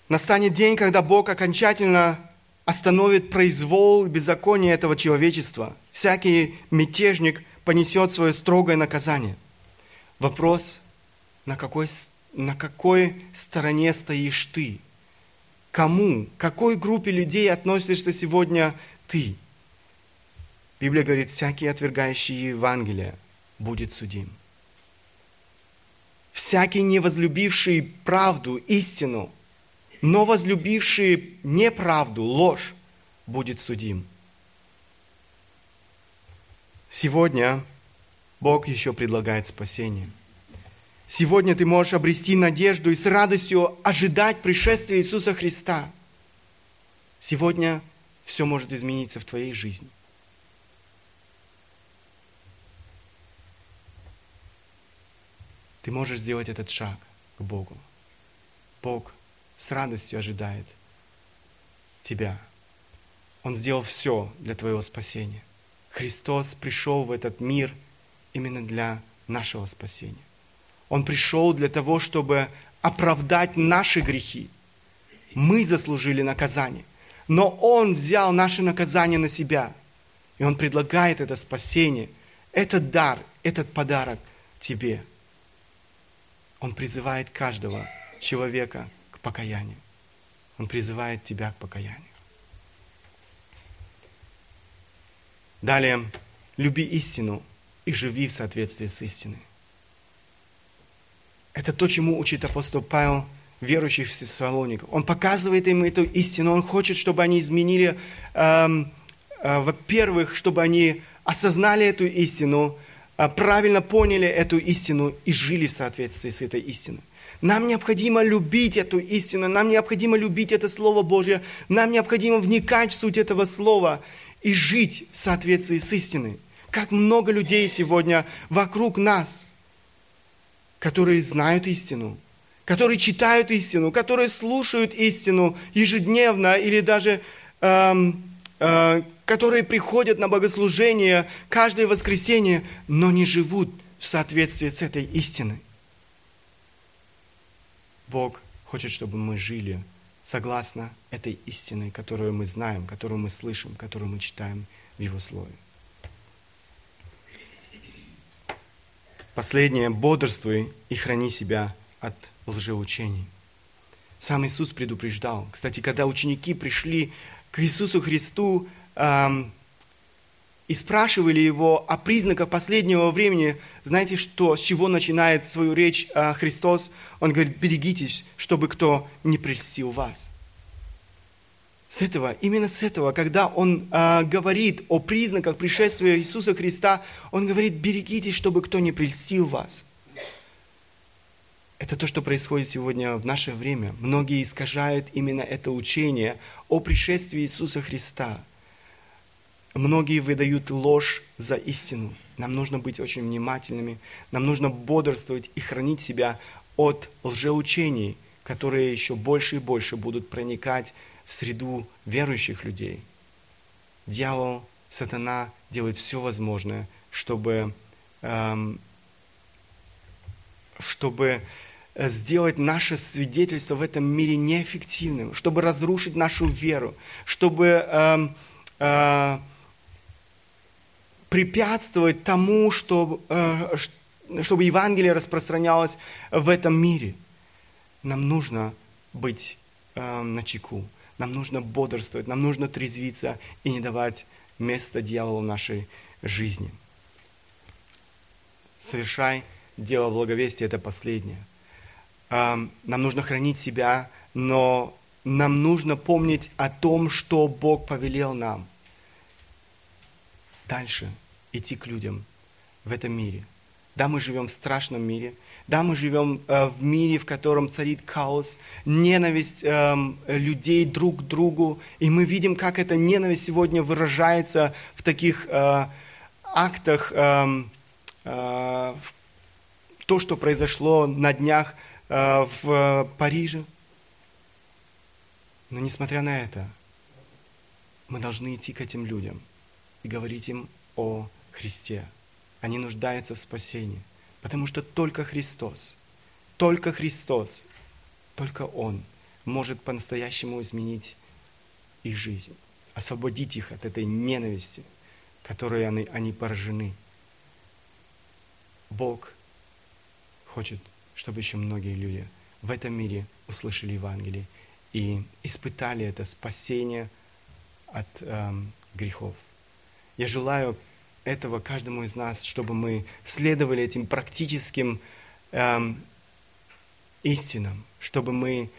Настанет день, когда Бог окончательно остановит произвол и беззаконие этого человечества. Всякий мятежник понесет свое строгое наказание. Вопрос, на какой, на какой стороне стоишь ты? кому, какой группе людей относишься сегодня ты. Библия говорит, всякий отвергающий Евангелие будет судим. Всякий не возлюбивший правду, истину, но возлюбивший неправду, ложь, будет судим. Сегодня Бог еще предлагает спасение – Сегодня ты можешь обрести надежду и с радостью ожидать пришествия Иисуса Христа. Сегодня все может измениться в твоей жизни. Ты можешь сделать этот шаг к Богу. Бог с радостью ожидает тебя. Он сделал все для твоего спасения. Христос пришел в этот мир именно для нашего спасения. Он пришел для того, чтобы оправдать наши грехи. Мы заслужили наказание. Но Он взял наше наказание на себя. И Он предлагает это спасение, этот дар, этот подарок тебе. Он призывает каждого человека к покаянию. Он призывает тебя к покаянию. Далее, люби истину и живи в соответствии с истиной. Это то, чему учит апостол Павел верующих в Фессалониках. Он показывает им эту истину, он хочет, чтобы они изменили, эм, э, во-первых, чтобы они осознали эту истину, э, правильно поняли эту истину и жили в соответствии с этой истиной. Нам необходимо любить эту истину, нам необходимо любить это Слово Божье, нам необходимо вникать в суть этого Слова и жить в соответствии с истиной. Как много людей сегодня вокруг нас, которые знают истину, которые читают истину, которые слушают истину ежедневно или даже эм, которые приходят на богослужение каждое воскресенье, но не живут в соответствии с этой истиной. Бог хочет, чтобы мы жили согласно этой истине, которую мы знаем, которую мы слышим, которую мы читаем в Его Слове. Последнее, бодрствуй и храни себя от лжеучений. Сам Иисус предупреждал. Кстати, когда ученики пришли к Иисусу Христу, эм, и спрашивали его о признаках последнего времени, знаете, что, с чего начинает свою речь а, Христос? Он говорит, берегитесь, чтобы кто не прельстил вас. С этого, именно с этого, когда он а, говорит о признаках пришествия Иисуса Христа, он говорит, берегитесь, чтобы кто не прельстил вас. Это то, что происходит сегодня в наше время. Многие искажают именно это учение о пришествии Иисуса Христа – Многие выдают ложь за истину. Нам нужно быть очень внимательными, нам нужно бодрствовать и хранить себя от лжеучений, которые еще больше и больше будут проникать в среду верующих людей. Дьявол, сатана делает все возможное, чтобы, эм, чтобы сделать наше свидетельство в этом мире неэффективным, чтобы разрушить нашу веру, чтобы эм, э, препятствовать тому, чтобы, э, чтобы Евангелие распространялось в этом мире. Нам нужно быть э, на чеку, нам нужно бодрствовать, нам нужно трезвиться и не давать места дьяволу в нашей жизни. Совершай дело благовестия – это последнее. Нам нужно хранить себя, но нам нужно помнить о том, что Бог повелел нам – дальше идти к людям в этом мире. Да, мы живем в страшном мире. Да, мы живем э, в мире, в котором царит хаос, ненависть э, людей друг к другу. И мы видим, как эта ненависть сегодня выражается в таких э, актах. Э, э, то, что произошло на днях в Париже. Но несмотря на это, мы должны идти к этим людям – и говорить им о Христе. Они нуждаются в спасении, потому что только Христос, только Христос, только Он может по-настоящему изменить их жизнь, освободить их от этой ненависти, которой они, они поражены. Бог хочет, чтобы еще многие люди в этом мире услышали Евангелие и испытали это спасение от эм, грехов. Я желаю этого каждому из нас, чтобы мы следовали этим практическим эм, истинам, чтобы мы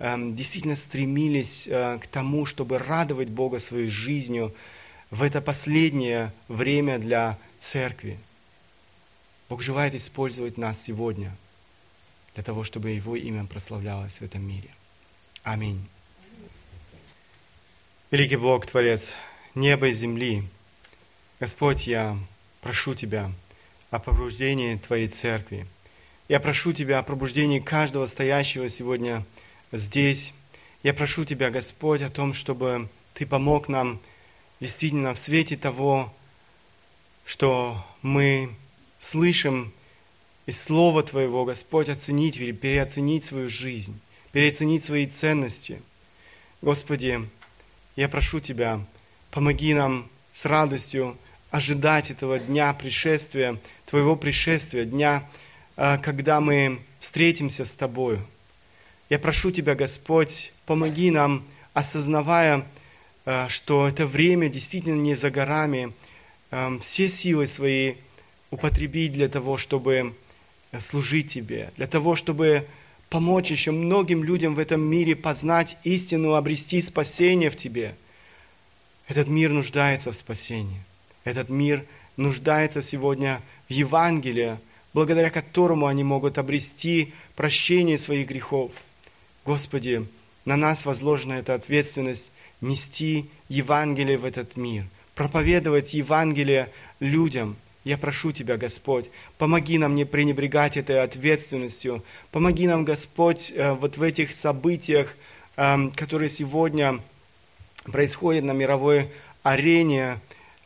эм, действительно стремились э, к тому, чтобы радовать Бога своей жизнью в это последнее время для церкви. Бог желает использовать нас сегодня для того, чтобы Его имя прославлялось в этом мире. Аминь. Великий Бог, Творец неба и земли, Господь, я прошу Тебя о пробуждении Твоей церкви. Я прошу Тебя о пробуждении каждого стоящего сегодня здесь. Я прошу Тебя, Господь, о том, чтобы Ты помог нам действительно в свете того, что мы слышим из Слова Твоего, Господь, оценить переоценить свою жизнь, переоценить свои ценности. Господи, я прошу Тебя, помоги нам с радостью ожидать этого дня пришествия, Твоего пришествия, дня, а, когда мы встретимся с Тобою. Я прошу Тебя, Господь, помоги нам, осознавая, а, что это время действительно не за горами, а, все силы свои употребить для того, чтобы служить Тебе, для того, чтобы помочь еще многим людям в этом мире познать истину, обрести спасение в Тебе. Этот мир нуждается в спасении. Этот мир нуждается сегодня в Евангелии, благодаря которому они могут обрести прощение своих грехов. Господи, на нас возложена эта ответственность нести Евангелие в этот мир, проповедовать Евангелие людям. Я прошу Тебя, Господь, помоги нам не пренебрегать этой ответственностью, помоги нам, Господь, э, вот в этих событиях, эм, которые сегодня происходят на мировой арене,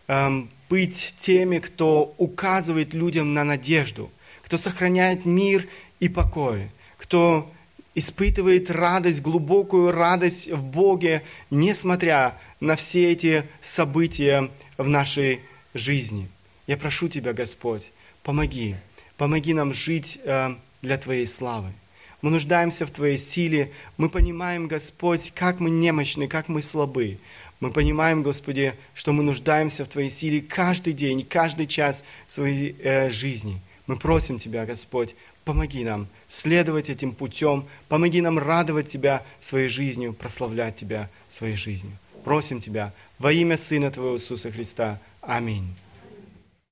эм, быть теми, кто указывает людям на надежду – кто сохраняет мир и покой, кто испытывает радость, глубокую радость в Боге, несмотря на все эти события в нашей жизни. Я прошу Тебя, Господь, помоги, помоги нам жить э, для Твоей славы. Мы нуждаемся в Твоей силе. Мы понимаем, Господь, как мы немощны, как мы слабы. Мы понимаем, Господи, что мы нуждаемся в Твоей силе каждый день, каждый час своей э, жизни. Мы просим Тебя, Господь, помоги нам следовать этим путем, помоги нам радовать Тебя своей жизнью, прославлять Тебя своей жизнью. Просим Тебя во имя Сына Твоего Иисуса Христа. Аминь.